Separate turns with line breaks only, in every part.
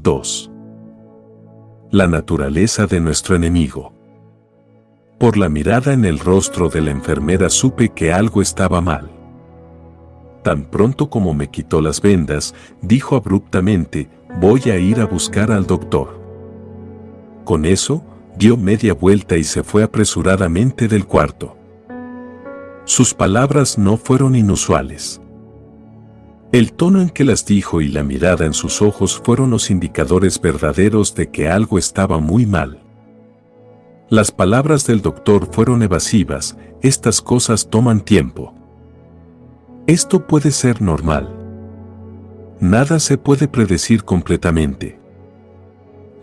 2. La naturaleza de nuestro enemigo. Por la mirada en el rostro de la enfermera supe que algo estaba mal. Tan pronto como me quitó las vendas, dijo abruptamente, voy a ir a buscar al doctor. Con eso, dio media vuelta y se fue apresuradamente del cuarto. Sus palabras no fueron inusuales. El tono en que las dijo y la mirada en sus ojos fueron los indicadores verdaderos de que algo estaba muy mal. Las palabras del doctor fueron evasivas, estas cosas toman tiempo. Esto puede ser normal. Nada se puede predecir completamente.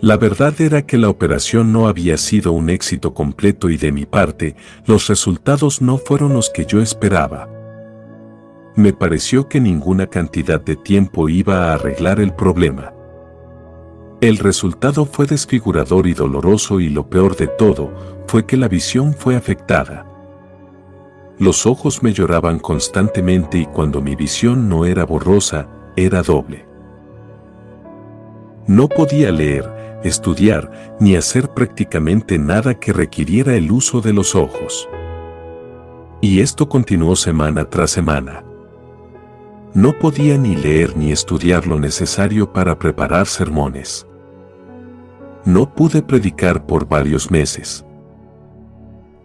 La verdad era que la operación no había sido un éxito completo y de mi parte, los resultados no fueron los que yo esperaba. Me pareció que ninguna cantidad de tiempo iba a arreglar el problema. El resultado fue desfigurador y doloroso y lo peor de todo fue que la visión fue afectada. Los ojos me lloraban constantemente y cuando mi visión no era borrosa, era doble. No podía leer, estudiar, ni hacer prácticamente nada que requiriera el uso de los ojos. Y esto continuó semana tras semana. No podía ni leer ni estudiar lo necesario para preparar sermones. No pude predicar por varios meses.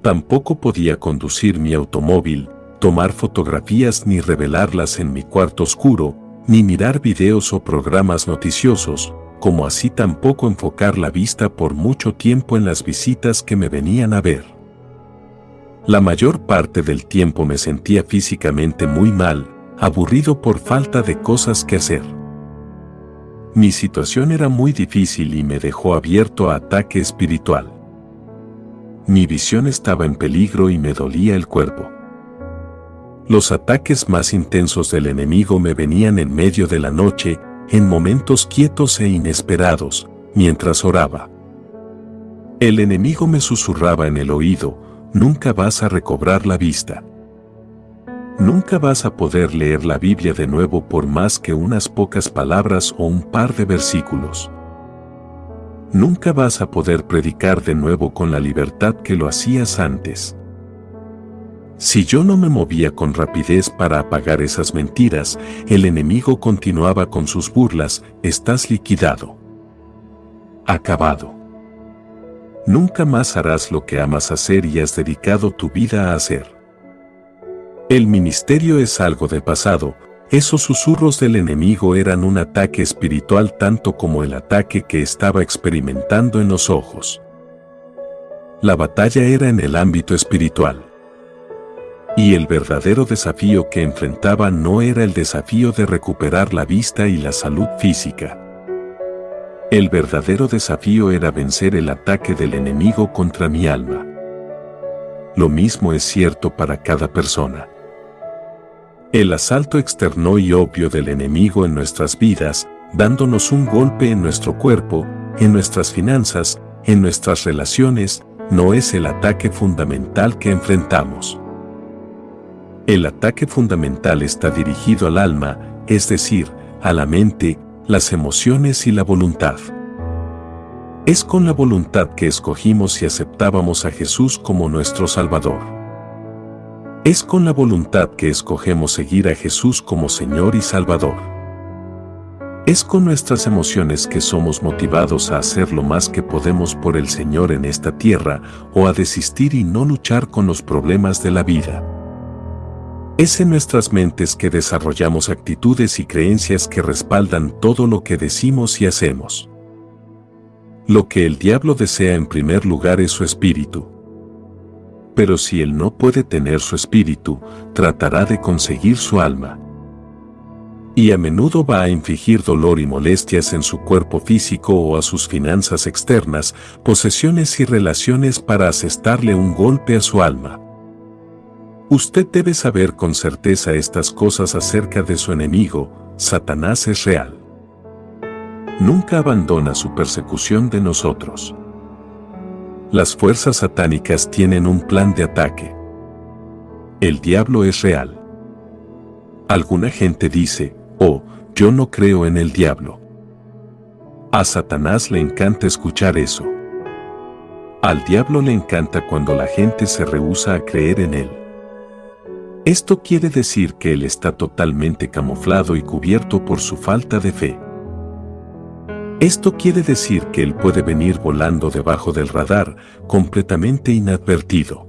Tampoco podía conducir mi automóvil, tomar fotografías ni revelarlas en mi cuarto oscuro, ni mirar videos o programas noticiosos, como así tampoco enfocar la vista por mucho tiempo en las visitas que me venían a ver. La mayor parte del tiempo me sentía físicamente muy mal, aburrido por falta de cosas que hacer. Mi situación era muy difícil y me dejó abierto a ataque espiritual. Mi visión estaba en peligro y me dolía el cuerpo. Los ataques más intensos del enemigo me venían en medio de la noche, en momentos quietos e inesperados, mientras oraba. El enemigo me susurraba en el oído, nunca vas a recobrar la vista. Nunca vas a poder leer la Biblia de nuevo por más que unas pocas palabras o un par de versículos. Nunca vas a poder predicar de nuevo con la libertad que lo hacías antes. Si yo no me movía con rapidez para apagar esas mentiras, el enemigo continuaba con sus burlas, estás liquidado. Acabado. Nunca más harás lo que amas hacer y has dedicado tu vida a hacer. El ministerio es algo de pasado, esos susurros del enemigo eran un ataque espiritual tanto como el ataque que estaba experimentando en los ojos. La batalla era en el ámbito espiritual. Y el verdadero desafío que enfrentaba no era el desafío de recuperar la vista y la salud física. El verdadero desafío era vencer el ataque del enemigo contra mi alma. Lo mismo es cierto para cada persona. El asalto externo y obvio del enemigo en nuestras vidas, dándonos un golpe en nuestro cuerpo, en nuestras finanzas, en nuestras relaciones, no es el ataque fundamental que enfrentamos. El ataque fundamental está dirigido al alma, es decir, a la mente, las emociones y la voluntad. Es con la voluntad que escogimos y aceptábamos a Jesús como nuestro Salvador. Es con la voluntad que escogemos seguir a Jesús como Señor y Salvador. Es con nuestras emociones que somos motivados a hacer lo más que podemos por el Señor en esta tierra o a desistir y no luchar con los problemas de la vida. Es en nuestras mentes que desarrollamos actitudes y creencias que respaldan todo lo que decimos y hacemos. Lo que el diablo desea en primer lugar es su espíritu pero si él no puede tener su espíritu, tratará de conseguir su alma. Y a menudo va a infligir dolor y molestias en su cuerpo físico o a sus finanzas externas, posesiones y relaciones para asestarle un golpe a su alma. Usted debe saber con certeza estas cosas acerca de su enemigo, Satanás es real. Nunca abandona su persecución de nosotros. Las fuerzas satánicas tienen un plan de ataque. El diablo es real. Alguna gente dice, oh, yo no creo en el diablo. A Satanás le encanta escuchar eso. Al diablo le encanta cuando la gente se rehúsa a creer en él. Esto quiere decir que él está totalmente camuflado y cubierto por su falta de fe. Esto quiere decir que él puede venir volando debajo del radar, completamente inadvertido.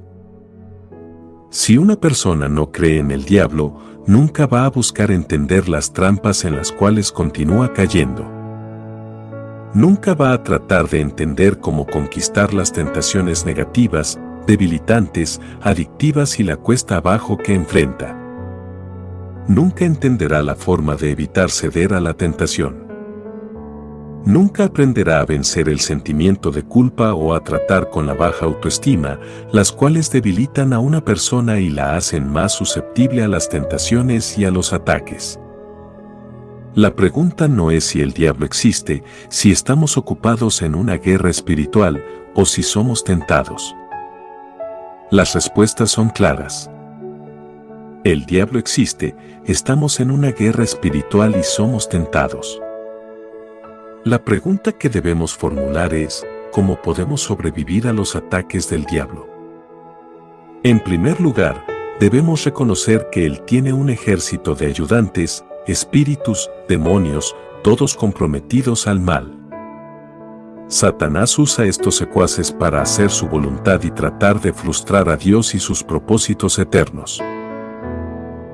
Si una persona no cree en el diablo, nunca va a buscar entender las trampas en las cuales continúa cayendo. Nunca va a tratar de entender cómo conquistar las tentaciones negativas, debilitantes, adictivas y la cuesta abajo que enfrenta. Nunca entenderá la forma de evitar ceder a la tentación. Nunca aprenderá a vencer el sentimiento de culpa o a tratar con la baja autoestima, las cuales debilitan a una persona y la hacen más susceptible a las tentaciones y a los ataques. La pregunta no es si el diablo existe, si estamos ocupados en una guerra espiritual o si somos tentados. Las respuestas son claras. El diablo existe, estamos en una guerra espiritual y somos tentados. La pregunta que debemos formular es, ¿cómo podemos sobrevivir a los ataques del diablo? En primer lugar, debemos reconocer que Él tiene un ejército de ayudantes, espíritus, demonios, todos comprometidos al mal. Satanás usa estos secuaces para hacer su voluntad y tratar de frustrar a Dios y sus propósitos eternos.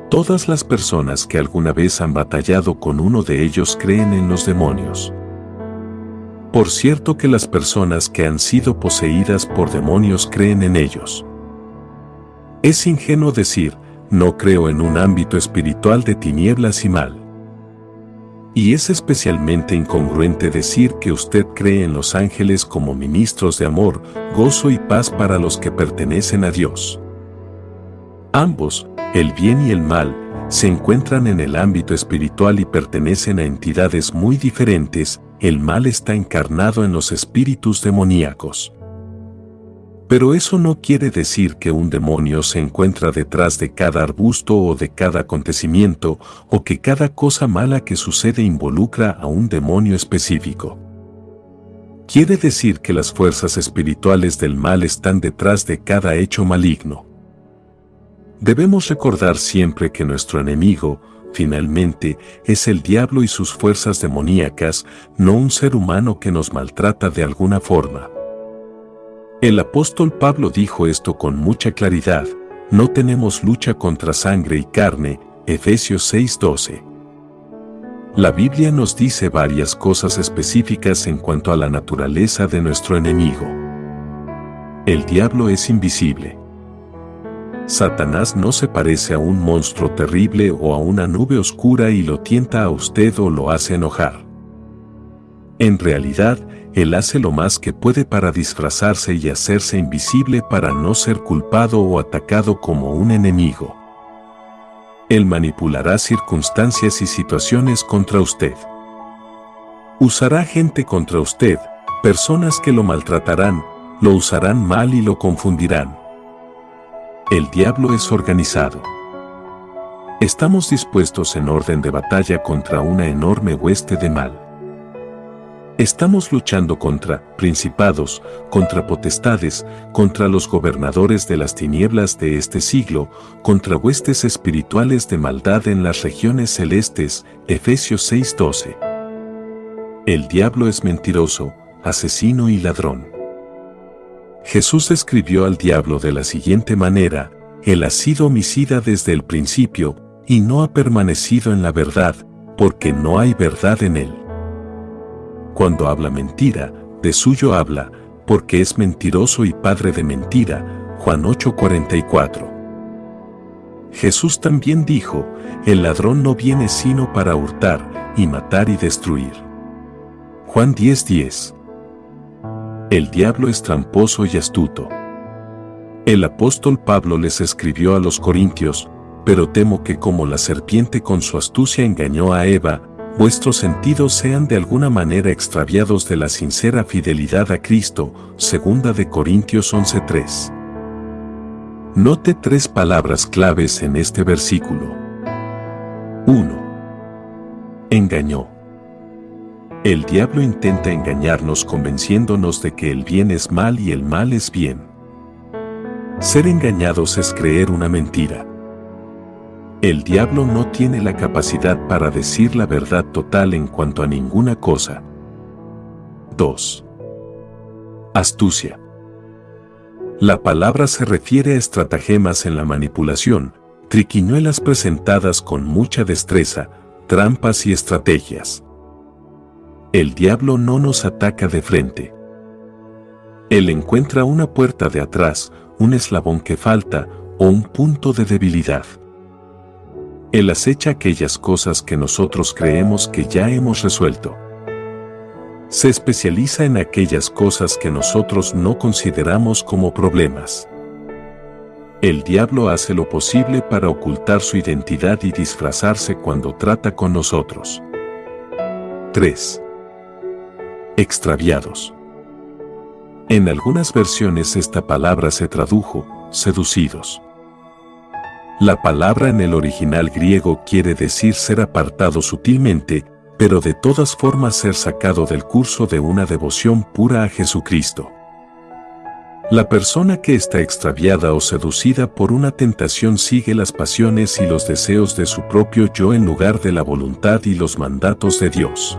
Todas las personas que alguna vez han batallado con uno de ellos creen en los demonios. Por cierto que las personas que han sido poseídas por demonios creen en ellos. Es ingenuo decir, no creo en un ámbito espiritual de tinieblas y mal. Y es especialmente incongruente decir que usted cree en los ángeles como ministros de amor, gozo y paz para los que pertenecen a Dios. Ambos, el bien y el mal, se encuentran en el ámbito espiritual y pertenecen a entidades muy diferentes, el mal está encarnado en los espíritus demoníacos. Pero eso no quiere decir que un demonio se encuentra detrás de cada arbusto o de cada acontecimiento, o que cada cosa mala que sucede involucra a un demonio específico. Quiere decir que las fuerzas espirituales del mal están detrás de cada hecho maligno. Debemos recordar siempre que nuestro enemigo, finalmente, es el diablo y sus fuerzas demoníacas, no un ser humano que nos maltrata de alguna forma. El apóstol Pablo dijo esto con mucha claridad, no tenemos lucha contra sangre y carne, Efesios 6:12. La Biblia nos dice varias cosas específicas en cuanto a la naturaleza de nuestro enemigo. El diablo es invisible. Satanás no se parece a un monstruo terrible o a una nube oscura y lo tienta a usted o lo hace enojar. En realidad, él hace lo más que puede para disfrazarse y hacerse invisible para no ser culpado o atacado como un enemigo. Él manipulará circunstancias y situaciones contra usted. Usará gente contra usted, personas que lo maltratarán, lo usarán mal y lo confundirán. El diablo es organizado. Estamos dispuestos en orden de batalla contra una enorme hueste de mal. Estamos luchando contra principados, contra potestades, contra los gobernadores de las tinieblas de este siglo, contra huestes espirituales de maldad en las regiones celestes, Efesios 6:12. El diablo es mentiroso, asesino y ladrón. Jesús describió al diablo de la siguiente manera, Él ha sido homicida desde el principio, y no ha permanecido en la verdad, porque no hay verdad en él. Cuando habla mentira, de suyo habla, porque es mentiroso y padre de mentira, Juan 8:44. Jesús también dijo, el ladrón no viene sino para hurtar, y matar y destruir. Juan 10:10. El diablo es tramposo y astuto. El apóstol Pablo les escribió a los corintios, pero temo que como la serpiente con su astucia engañó a Eva, vuestros sentidos sean de alguna manera extraviados de la sincera fidelidad a Cristo, segunda de Corintios 11:3. Note tres palabras claves en este versículo. 1. Engañó. El diablo intenta engañarnos convenciéndonos de que el bien es mal y el mal es bien. Ser engañados es creer una mentira. El diablo no tiene la capacidad para decir la verdad total en cuanto a ninguna cosa. 2. Astucia. La palabra se refiere a estratagemas en la manipulación, triquiñuelas presentadas con mucha destreza, trampas y estrategias. El diablo no nos ataca de frente. Él encuentra una puerta de atrás, un eslabón que falta o un punto de debilidad. Él acecha aquellas cosas que nosotros creemos que ya hemos resuelto. Se especializa en aquellas cosas que nosotros no consideramos como problemas. El diablo hace lo posible para ocultar su identidad y disfrazarse cuando trata con nosotros. 3. Extraviados. En algunas versiones esta palabra se tradujo, seducidos. La palabra en el original griego quiere decir ser apartado sutilmente, pero de todas formas ser sacado del curso de una devoción pura a Jesucristo. La persona que está extraviada o seducida por una tentación sigue las pasiones y los deseos de su propio yo en lugar de la voluntad y los mandatos de Dios.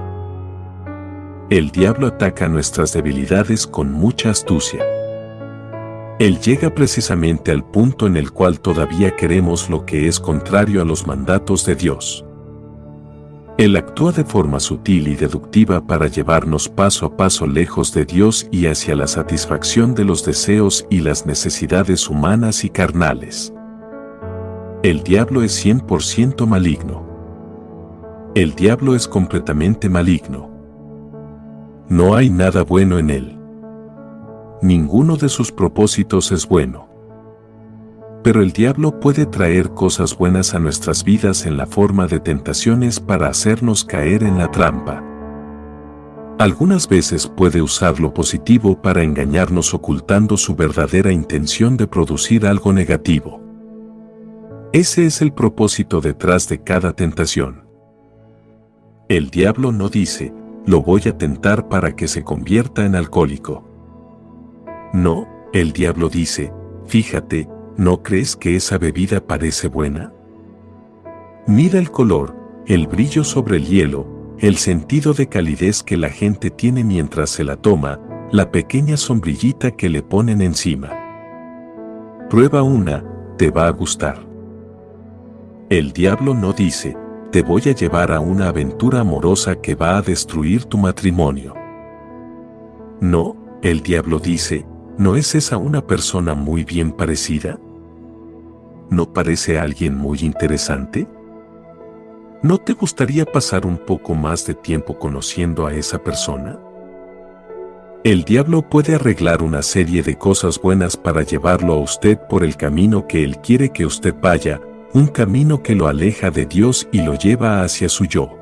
El diablo ataca nuestras debilidades con mucha astucia. Él llega precisamente al punto en el cual todavía queremos lo que es contrario a los mandatos de Dios. Él actúa de forma sutil y deductiva para llevarnos paso a paso lejos de Dios y hacia la satisfacción de los deseos y las necesidades humanas y carnales. El diablo es 100% maligno. El diablo es completamente maligno. No hay nada bueno en él. Ninguno de sus propósitos es bueno. Pero el diablo puede traer cosas buenas a nuestras vidas en la forma de tentaciones para hacernos caer en la trampa. Algunas veces puede usar lo positivo para engañarnos ocultando su verdadera intención de producir algo negativo. Ese es el propósito detrás de cada tentación. El diablo no dice, lo voy a tentar para que se convierta en alcohólico. No, el diablo dice, fíjate, ¿no crees que esa bebida parece buena? Mira el color, el brillo sobre el hielo, el sentido de calidez que la gente tiene mientras se la toma, la pequeña sombrillita que le ponen encima. Prueba una, te va a gustar. El diablo no dice, te voy a llevar a una aventura amorosa que va a destruir tu matrimonio. No, el diablo dice, ¿no es esa una persona muy bien parecida? ¿No parece alguien muy interesante? ¿No te gustaría pasar un poco más de tiempo conociendo a esa persona? El diablo puede arreglar una serie de cosas buenas para llevarlo a usted por el camino que él quiere que usted vaya, un camino que lo aleja de Dios y lo lleva hacia su yo.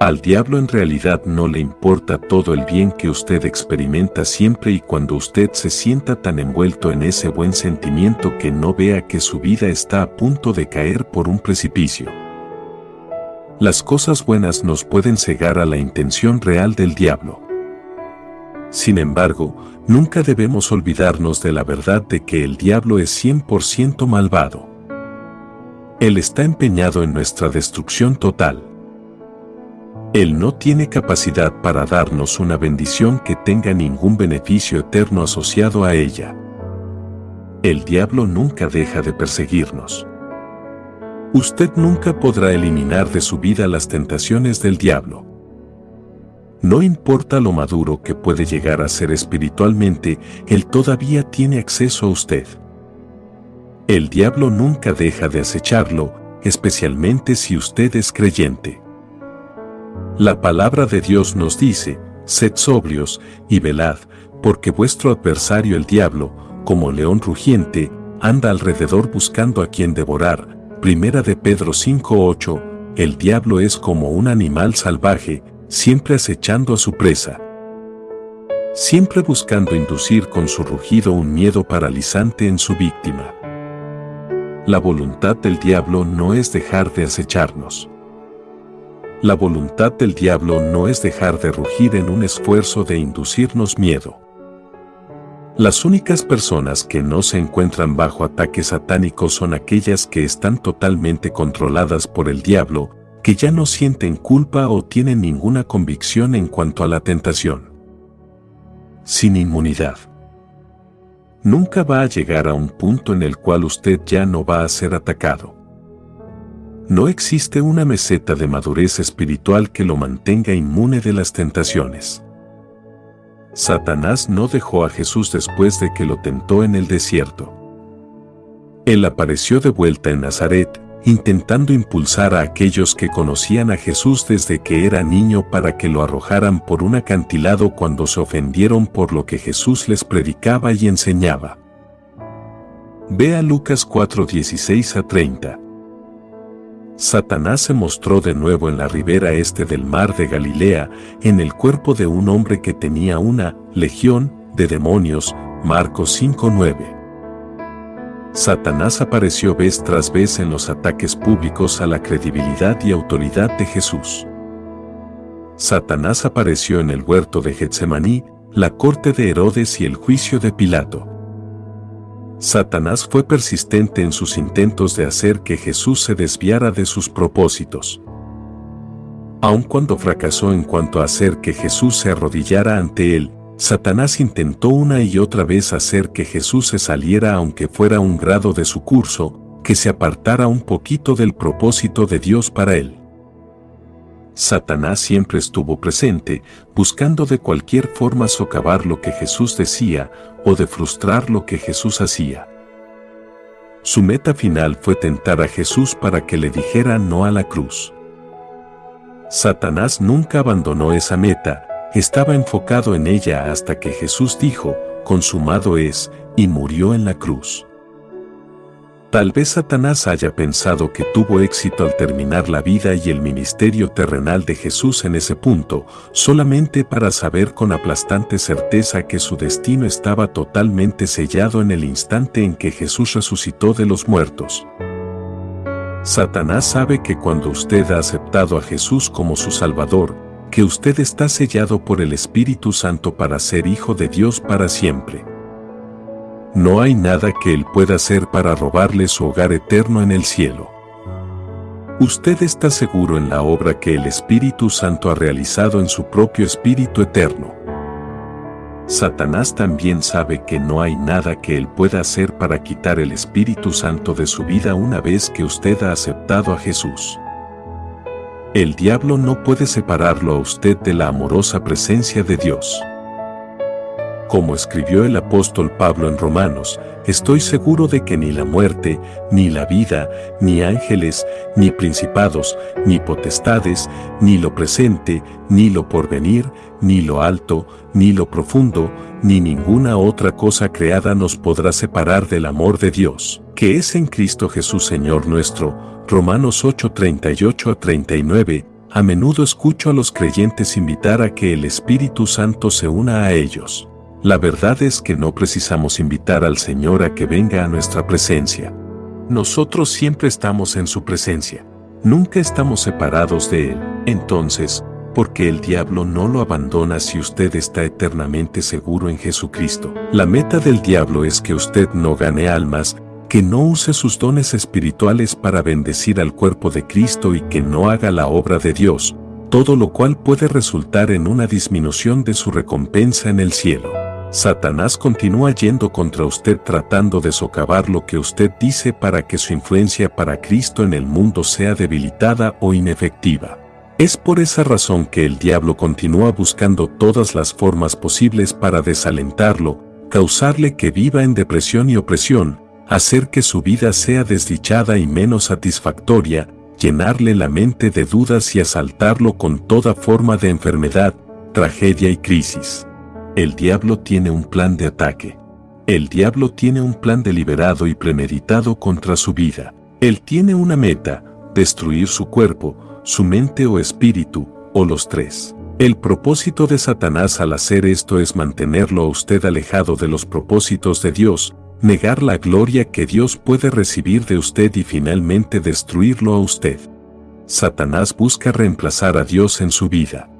Al diablo en realidad no le importa todo el bien que usted experimenta siempre y cuando usted se sienta tan envuelto en ese buen sentimiento que no vea que su vida está a punto de caer por un precipicio. Las cosas buenas nos pueden cegar a la intención real del diablo. Sin embargo, nunca debemos olvidarnos de la verdad de que el diablo es 100% malvado. Él está empeñado en nuestra destrucción total. Él no tiene capacidad para darnos una bendición que tenga ningún beneficio eterno asociado a ella. El diablo nunca deja de perseguirnos. Usted nunca podrá eliminar de su vida las tentaciones del diablo. No importa lo maduro que puede llegar a ser espiritualmente, él todavía tiene acceso a usted. El diablo nunca deja de acecharlo, especialmente si usted es creyente. La palabra de Dios nos dice, sed sobrios y velad, porque vuestro adversario el diablo, como león rugiente, anda alrededor buscando a quien devorar. Primera de Pedro 5:8, el diablo es como un animal salvaje, siempre acechando a su presa. Siempre buscando inducir con su rugido un miedo paralizante en su víctima. La voluntad del diablo no es dejar de acecharnos. La voluntad del diablo no es dejar de rugir en un esfuerzo de inducirnos miedo. Las únicas personas que no se encuentran bajo ataque satánico son aquellas que están totalmente controladas por el diablo, que ya no sienten culpa o tienen ninguna convicción en cuanto a la tentación. Sin inmunidad. Nunca va a llegar a un punto en el cual usted ya no va a ser atacado. No existe una meseta de madurez espiritual que lo mantenga inmune de las tentaciones. Satanás no dejó a Jesús después de que lo tentó en el desierto. Él apareció de vuelta en Nazaret, intentando impulsar a aquellos que conocían a Jesús desde que era niño para que lo arrojaran por un acantilado cuando se ofendieron por lo que Jesús les predicaba y enseñaba. Vea Lucas 4:16 a 30. Satanás se mostró de nuevo en la ribera este del mar de Galilea, en el cuerpo de un hombre que tenía una legión de demonios, Marcos 5:9. Satanás apareció vez tras vez en los ataques públicos a la credibilidad y autoridad de Jesús. Satanás apareció en el huerto de Getsemaní, la corte de Herodes y el juicio de Pilato. Satanás fue persistente en sus intentos de hacer que Jesús se desviara de sus propósitos. Aun cuando fracasó en cuanto a hacer que Jesús se arrodillara ante él, Satanás intentó una y otra vez hacer que Jesús se saliera aunque fuera un grado de su curso, que se apartara un poquito del propósito de Dios para él. Satanás siempre estuvo presente, buscando de cualquier forma socavar lo que Jesús decía o de frustrar lo que Jesús hacía. Su meta final fue tentar a Jesús para que le dijera no a la cruz. Satanás nunca abandonó esa meta, estaba enfocado en ella hasta que Jesús dijo, consumado es, y murió en la cruz. Tal vez Satanás haya pensado que tuvo éxito al terminar la vida y el ministerio terrenal de Jesús en ese punto, solamente para saber con aplastante certeza que su destino estaba totalmente sellado en el instante en que Jesús resucitó de los muertos. Satanás sabe que cuando usted ha aceptado a Jesús como su Salvador, que usted está sellado por el Espíritu Santo para ser hijo de Dios para siempre. No hay nada que Él pueda hacer para robarle su hogar eterno en el cielo. Usted está seguro en la obra que el Espíritu Santo ha realizado en su propio Espíritu eterno. Satanás también sabe que no hay nada que él pueda hacer para quitar el Espíritu Santo de su vida una vez que usted ha aceptado a Jesús. El diablo no puede separarlo a usted de la amorosa presencia de Dios. Como escribió el apóstol Pablo en Romanos, estoy seguro de que ni la muerte, ni la vida, ni ángeles, ni principados, ni potestades, ni lo presente, ni lo porvenir, ni lo alto, ni lo profundo, ni ninguna otra cosa creada nos podrá separar del amor de Dios, que es en Cristo Jesús Señor nuestro. Romanos 8, 38 a 39. A menudo escucho a los creyentes invitar a que el Espíritu Santo se una a ellos. La verdad es que no precisamos invitar al Señor a que venga a nuestra presencia. Nosotros siempre estamos en su presencia. Nunca estamos separados de Él. Entonces, ¿por qué el diablo no lo abandona si usted está eternamente seguro en Jesucristo? La meta del diablo es que usted no gane almas, que no use sus dones espirituales para bendecir al cuerpo de Cristo y que no haga la obra de Dios, todo lo cual puede resultar en una disminución de su recompensa en el cielo. Satanás continúa yendo contra usted tratando de socavar lo que usted dice para que su influencia para Cristo en el mundo sea debilitada o inefectiva. Es por esa razón que el diablo continúa buscando todas las formas posibles para desalentarlo, causarle que viva en depresión y opresión, hacer que su vida sea desdichada y menos satisfactoria, llenarle la mente de dudas y asaltarlo con toda forma de enfermedad, tragedia y crisis. El diablo tiene un plan de ataque. El diablo tiene un plan deliberado y premeditado contra su vida. Él tiene una meta, destruir su cuerpo, su mente o espíritu, o los tres. El propósito de Satanás al hacer esto es mantenerlo a usted alejado de los propósitos de Dios, negar la gloria que Dios puede recibir de usted y finalmente destruirlo a usted. Satanás busca reemplazar a Dios en su vida.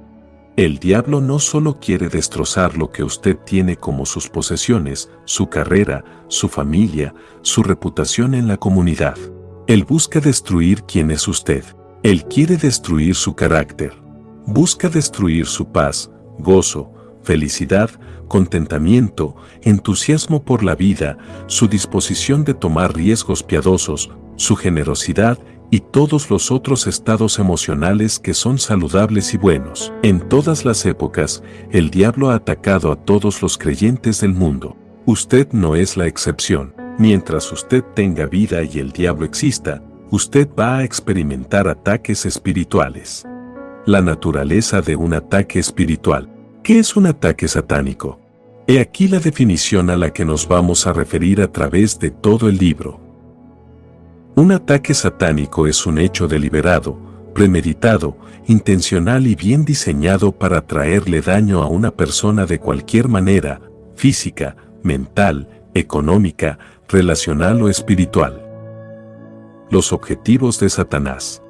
El diablo no solo quiere destrozar lo que usted tiene como sus posesiones, su carrera, su familia, su reputación en la comunidad. Él busca destruir quién es usted. Él quiere destruir su carácter. Busca destruir su paz, gozo, felicidad, contentamiento, entusiasmo por la vida, su disposición de tomar riesgos piadosos, su generosidad y todos los otros estados emocionales que son saludables y buenos. En todas las épocas, el diablo ha atacado a todos los creyentes del mundo. Usted no es la excepción. Mientras usted tenga vida y el diablo exista, usted va a experimentar ataques espirituales. La naturaleza de un ataque espiritual. ¿Qué es un ataque satánico? He aquí la definición a la que nos vamos a referir a través de todo el libro. Un ataque satánico es un hecho deliberado, premeditado, intencional y bien diseñado para traerle daño a una persona de cualquier manera, física, mental, económica, relacional o espiritual. Los objetivos de Satanás.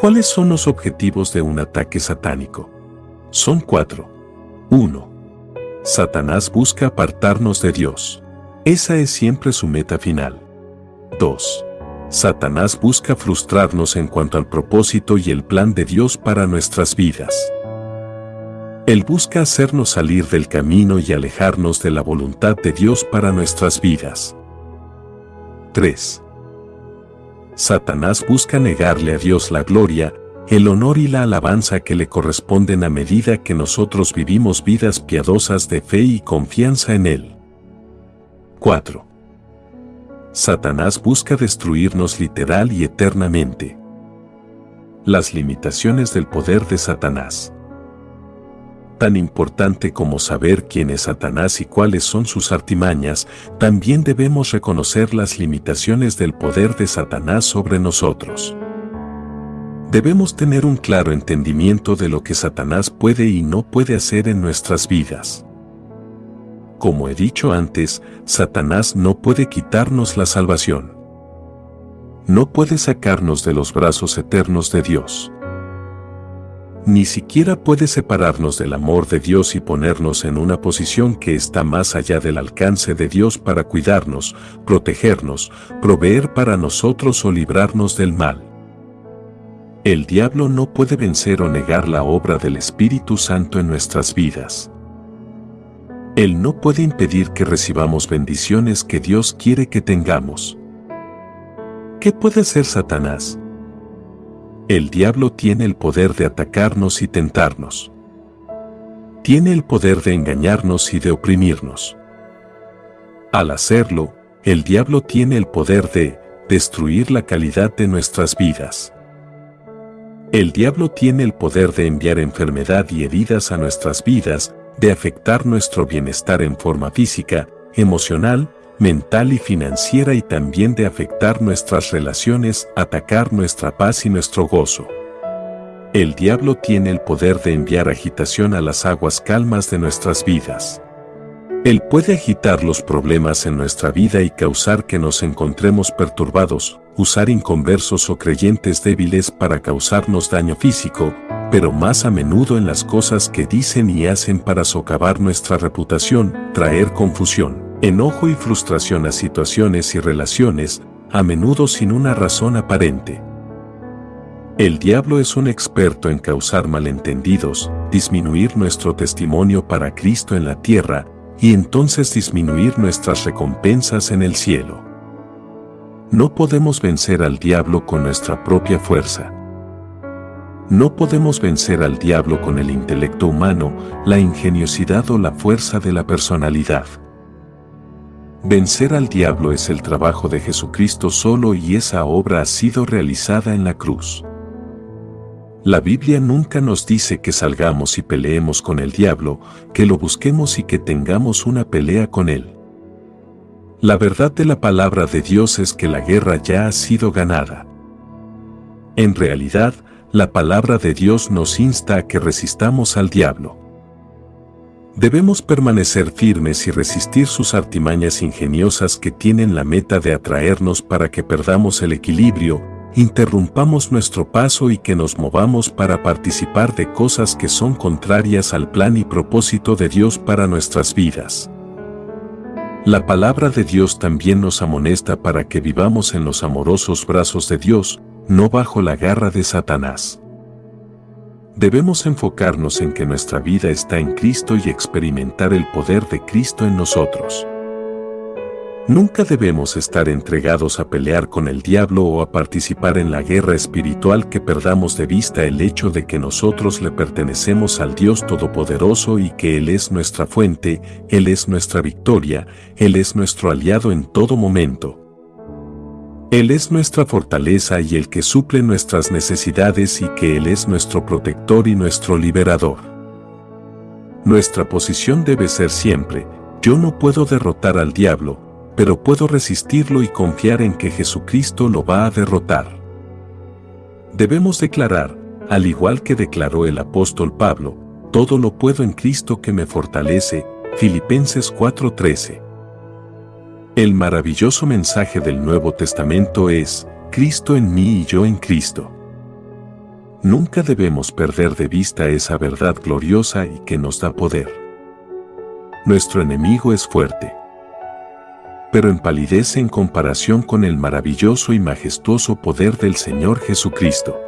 ¿Cuáles son los objetivos de un ataque satánico? Son cuatro. 1. Satanás busca apartarnos de Dios. Esa es siempre su meta final. 2. Satanás busca frustrarnos en cuanto al propósito y el plan de Dios para nuestras vidas. Él busca hacernos salir del camino y alejarnos de la voluntad de Dios para nuestras vidas. 3. Satanás busca negarle a Dios la gloria, el honor y la alabanza que le corresponden a medida que nosotros vivimos vidas piadosas de fe y confianza en Él. 4. Satanás busca destruirnos literal y eternamente. Las limitaciones del poder de Satanás. Tan importante como saber quién es Satanás y cuáles son sus artimañas, también debemos reconocer las limitaciones del poder de Satanás sobre nosotros. Debemos tener un claro entendimiento de lo que Satanás puede y no puede hacer en nuestras vidas. Como he dicho antes, Satanás no puede quitarnos la salvación. No puede sacarnos de los brazos eternos de Dios. Ni siquiera puede separarnos del amor de Dios y ponernos en una posición que está más allá del alcance de Dios para cuidarnos, protegernos, proveer para nosotros o librarnos del mal. El diablo no puede vencer o negar la obra del Espíritu Santo en nuestras vidas. Él no puede impedir que recibamos bendiciones que Dios quiere que tengamos. ¿Qué puede hacer Satanás? El diablo tiene el poder de atacarnos y tentarnos. Tiene el poder de engañarnos y de oprimirnos. Al hacerlo, el diablo tiene el poder de destruir la calidad de nuestras vidas. El diablo tiene el poder de enviar enfermedad y heridas a nuestras vidas, de afectar nuestro bienestar en forma física, emocional, mental y financiera y también de afectar nuestras relaciones, atacar nuestra paz y nuestro gozo. El diablo tiene el poder de enviar agitación a las aguas calmas de nuestras vidas. Él puede agitar los problemas en nuestra vida y causar que nos encontremos perturbados, usar inconversos o creyentes débiles para causarnos daño físico, pero más a menudo en las cosas que dicen y hacen para socavar nuestra reputación, traer confusión, enojo y frustración a situaciones y relaciones, a menudo sin una razón aparente. El diablo es un experto en causar malentendidos, disminuir nuestro testimonio para Cristo en la tierra, y entonces disminuir nuestras recompensas en el cielo. No podemos vencer al diablo con nuestra propia fuerza. No podemos vencer al diablo con el intelecto humano, la ingeniosidad o la fuerza de la personalidad. Vencer al diablo es el trabajo de Jesucristo solo y esa obra ha sido realizada en la cruz. La Biblia nunca nos dice que salgamos y peleemos con el diablo, que lo busquemos y que tengamos una pelea con él. La verdad de la palabra de Dios es que la guerra ya ha sido ganada. En realidad, la palabra de Dios nos insta a que resistamos al diablo. Debemos permanecer firmes y resistir sus artimañas ingeniosas que tienen la meta de atraernos para que perdamos el equilibrio, interrumpamos nuestro paso y que nos movamos para participar de cosas que son contrarias al plan y propósito de Dios para nuestras vidas. La palabra de Dios también nos amonesta para que vivamos en los amorosos brazos de Dios, no bajo la garra de Satanás. Debemos enfocarnos en que nuestra vida está en Cristo y experimentar el poder de Cristo en nosotros. Nunca debemos estar entregados a pelear con el diablo o a participar en la guerra espiritual que perdamos de vista el hecho de que nosotros le pertenecemos al Dios Todopoderoso y que Él es nuestra fuente, Él es nuestra victoria, Él es nuestro aliado en todo momento. Él es nuestra fortaleza y el que suple nuestras necesidades y que Él es nuestro protector y nuestro liberador. Nuestra posición debe ser siempre, yo no puedo derrotar al diablo, pero puedo resistirlo y confiar en que Jesucristo lo va a derrotar. Debemos declarar, al igual que declaró el apóstol Pablo, todo lo puedo en Cristo que me fortalece, Filipenses 4:13. El maravilloso mensaje del Nuevo Testamento es, Cristo en mí y yo en Cristo. Nunca debemos perder de vista esa verdad gloriosa y que nos da poder. Nuestro enemigo es fuerte pero empalidece en comparación con el maravilloso y majestuoso poder del Señor Jesucristo.